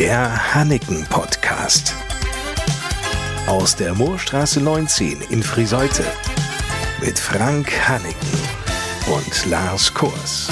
Der Hanneken Podcast. Aus der Moorstraße 19 in Friseute. Mit Frank Hanneken und Lars Kurs.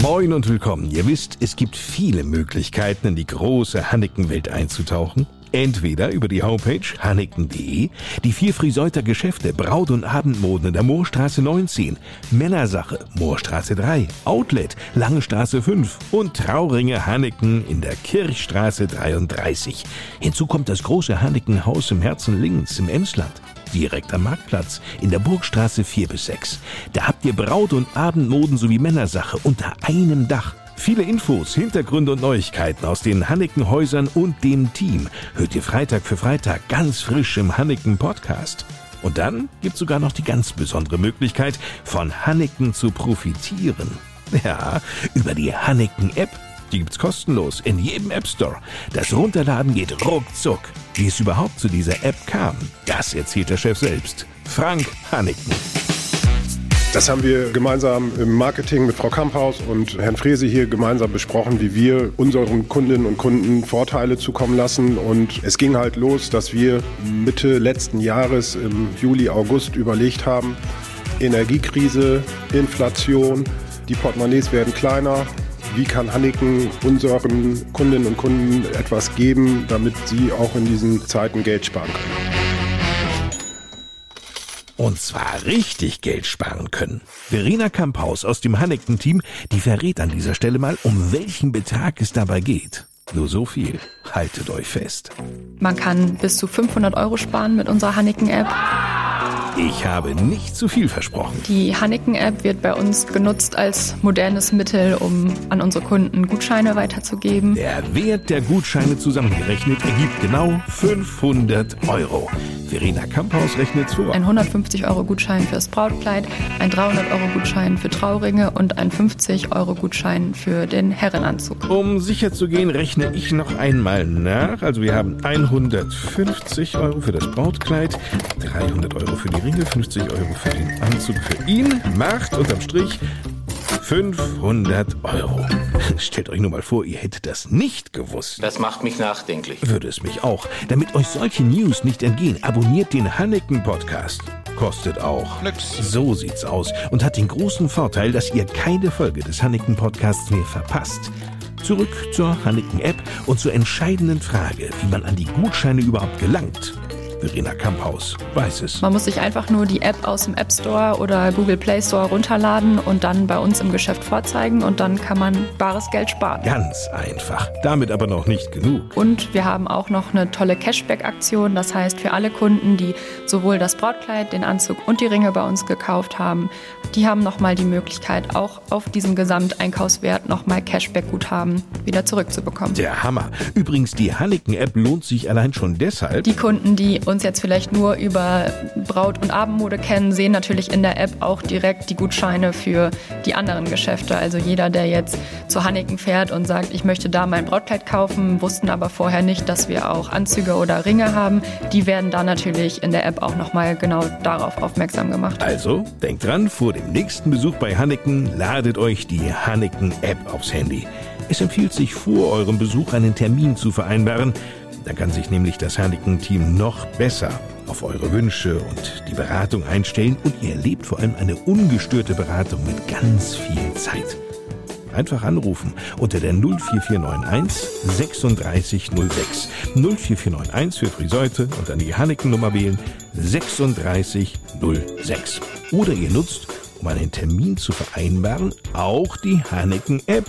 Moin und willkommen. Ihr wisst, es gibt viele Möglichkeiten, in die große Hanneken-Welt einzutauchen. Entweder über die Homepage hanneken.de, die vier Friseuter Geschäfte Braut- und Abendmoden in der Moorstraße 19, Männersache Moorstraße 3, Outlet Lange Straße 5 und Trauringe Hanneken in der Kirchstraße 33. Hinzu kommt das große Hanneken-Haus im Herzen Lingens im Emsland direkt am Marktplatz in der Burgstraße 4 bis 6. Da habt ihr Braut- und Abendmoden sowie Männersache unter einem Dach. Viele Infos, Hintergründe und Neuigkeiten aus den Hanneken-Häusern und dem Team hört ihr Freitag für Freitag ganz frisch im Hanneken Podcast. Und dann gibt's sogar noch die ganz besondere Möglichkeit, von Hanneken zu profitieren. Ja, über die Hanneken App. Die gibt's kostenlos in jedem App Store. Das Runterladen geht ruckzuck. Wie es überhaupt zu dieser App kam, das erzählt der Chef selbst. Frank Hanneken. Das haben wir gemeinsam im Marketing mit Frau Kamphaus und Herrn Frese hier gemeinsam besprochen, wie wir unseren Kundinnen und Kunden Vorteile zukommen lassen. Und es ging halt los, dass wir Mitte letzten Jahres im Juli, August überlegt haben, Energiekrise, Inflation, die Portemonnaies werden kleiner. Wie kann Hanneken unseren Kundinnen und Kunden etwas geben, damit sie auch in diesen Zeiten Geld sparen können? Und zwar richtig Geld sparen können. Verena Kamphaus aus dem Hanneken-Team, die verrät an dieser Stelle mal, um welchen Betrag es dabei geht. Nur so viel. Haltet euch fest. Man kann bis zu 500 Euro sparen mit unserer Hanneken-App. Ich habe nicht zu viel versprochen. Die Hanneken-App wird bei uns genutzt als modernes Mittel, um an unsere Kunden Gutscheine weiterzugeben. Der Wert der Gutscheine zusammengerechnet ergibt genau 500 Euro. Verena Kamphaus rechnet vor. Ein 150 Euro Gutschein fürs Brautkleid, ein 300 Euro Gutschein für Trauringe und ein 50 Euro Gutschein für den Herrenanzug. Um sicher zu gehen, rechne ich noch einmal nach. Also wir haben 150 Euro für das Brautkleid, 300 Euro für die Ringe, 50 Euro für den Anzug für ihn. Macht unterm Strich 500 Euro. Stellt euch nur mal vor, ihr hättet das nicht gewusst. Das macht mich nachdenklich. Würde es mich auch. Damit euch solche News nicht entgehen, abonniert den Hanneken Podcast. Kostet auch Nix. So sieht's aus und hat den großen Vorteil, dass ihr keine Folge des Hanneken Podcasts mehr verpasst. Zurück zur Hanneken App und zur entscheidenden Frage, wie man an die Gutscheine überhaupt gelangt. Verena Kamphaus weiß es. Man muss sich einfach nur die App aus dem App Store oder Google Play Store runterladen und dann bei uns im Geschäft vorzeigen und dann kann man bares Geld sparen. Ganz einfach. Damit aber noch nicht genug. Und wir haben auch noch eine tolle Cashback-Aktion. Das heißt, für alle Kunden, die sowohl das Brautkleid, den Anzug und die Ringe bei uns gekauft haben, die haben nochmal die Möglichkeit, auch auf diesem Gesamteinkaufswert nochmal Cashback-Guthaben wieder zurückzubekommen. Der Hammer. Übrigens, die Hanneken-App lohnt sich allein schon deshalb. Die Kunden, die uns jetzt vielleicht nur über Braut- und Abendmode kennen, sehen natürlich in der App auch direkt die Gutscheine für die anderen Geschäfte. Also jeder, der jetzt zu Hanneken fährt und sagt, ich möchte da mein Brautkleid kaufen, wussten aber vorher nicht, dass wir auch Anzüge oder Ringe haben, die werden da natürlich in der App auch nochmal genau darauf aufmerksam gemacht. Also, denkt dran, vor dem nächsten Besuch bei Hanneken ladet euch die Hanneken-App aufs Handy. Es empfiehlt sich vor eurem Besuch einen Termin zu vereinbaren. Dann kann sich nämlich das Hanneken-Team noch besser auf eure Wünsche und die Beratung einstellen und ihr erlebt vor allem eine ungestörte Beratung mit ganz viel Zeit. Einfach anrufen unter der 04491 3606. 04491 für Friseute und dann die Hanneken-Nummer wählen 3606. Oder ihr nutzt, um einen Termin zu vereinbaren, auch die Hanneken-App.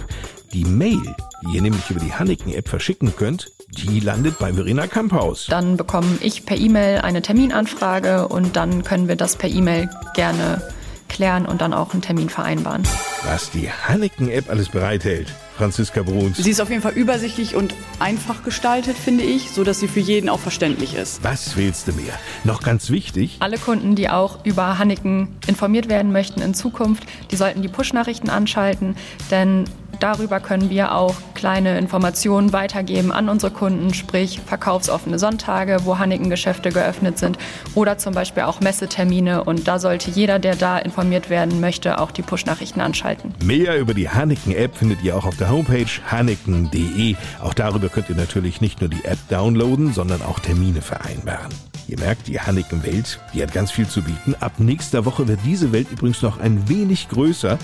Die Mail, die ihr nämlich über die Hanneken-App verschicken könnt, die landet bei Verena Kamphaus. Dann bekomme ich per E-Mail eine Terminanfrage und dann können wir das per E-Mail gerne klären und dann auch einen Termin vereinbaren. Was die Hanneken-App alles bereithält. Franziska Bruns. Sie ist auf jeden Fall übersichtlich und einfach gestaltet, finde ich, so dass sie für jeden auch verständlich ist. Was willst du mehr? Noch ganz wichtig, Alle Kunden, die auch über Hanneken informiert werden möchten in Zukunft, die sollten die Push-Nachrichten anschalten, denn darüber können wir auch kleine Informationen weitergeben an unsere Kunden, sprich verkaufsoffene Sonntage, wo Hanneken-Geschäfte geöffnet sind oder zum Beispiel auch Messetermine. Und da sollte jeder, der da informiert werden möchte, auch die Push-Nachrichten anschalten. Mehr über die Hanneken-App findet ihr auch auf der Homepage hanneken.de. Auch darüber könnt ihr natürlich nicht nur die App downloaden, sondern auch Termine vereinbaren. Ihr merkt, die Hanneken-Welt, die hat ganz viel zu bieten. Ab nächster Woche wird diese Welt übrigens noch ein wenig größer.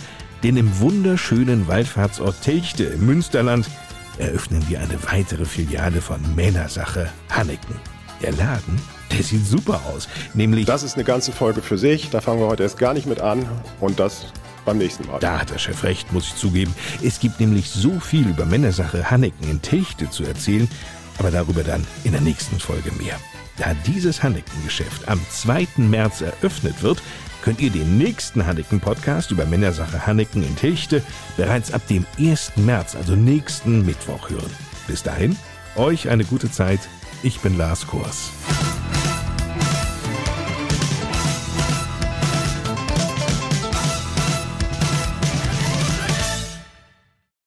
Denn im wunderschönen Waldfahrtsort Telchte im Münsterland eröffnen wir eine weitere Filiale von Männersache Hanneken. Der Laden, der sieht super aus. Nämlich. Das ist eine ganze Folge für sich. Da fangen wir heute erst gar nicht mit an. Und das beim nächsten Mal. Da hat der Chef recht, muss ich zugeben. Es gibt nämlich so viel über Männersache Hanneken in Telchte zu erzählen. Aber darüber dann in der nächsten Folge mehr. Da dieses Hanneken-Geschäft am 2. März eröffnet wird, könnt ihr den nächsten Hanneken-Podcast über Männersache Hanneken in Tilchte bereits ab dem 1. März, also nächsten Mittwoch hören. Bis dahin, euch eine gute Zeit. Ich bin Lars Kurs.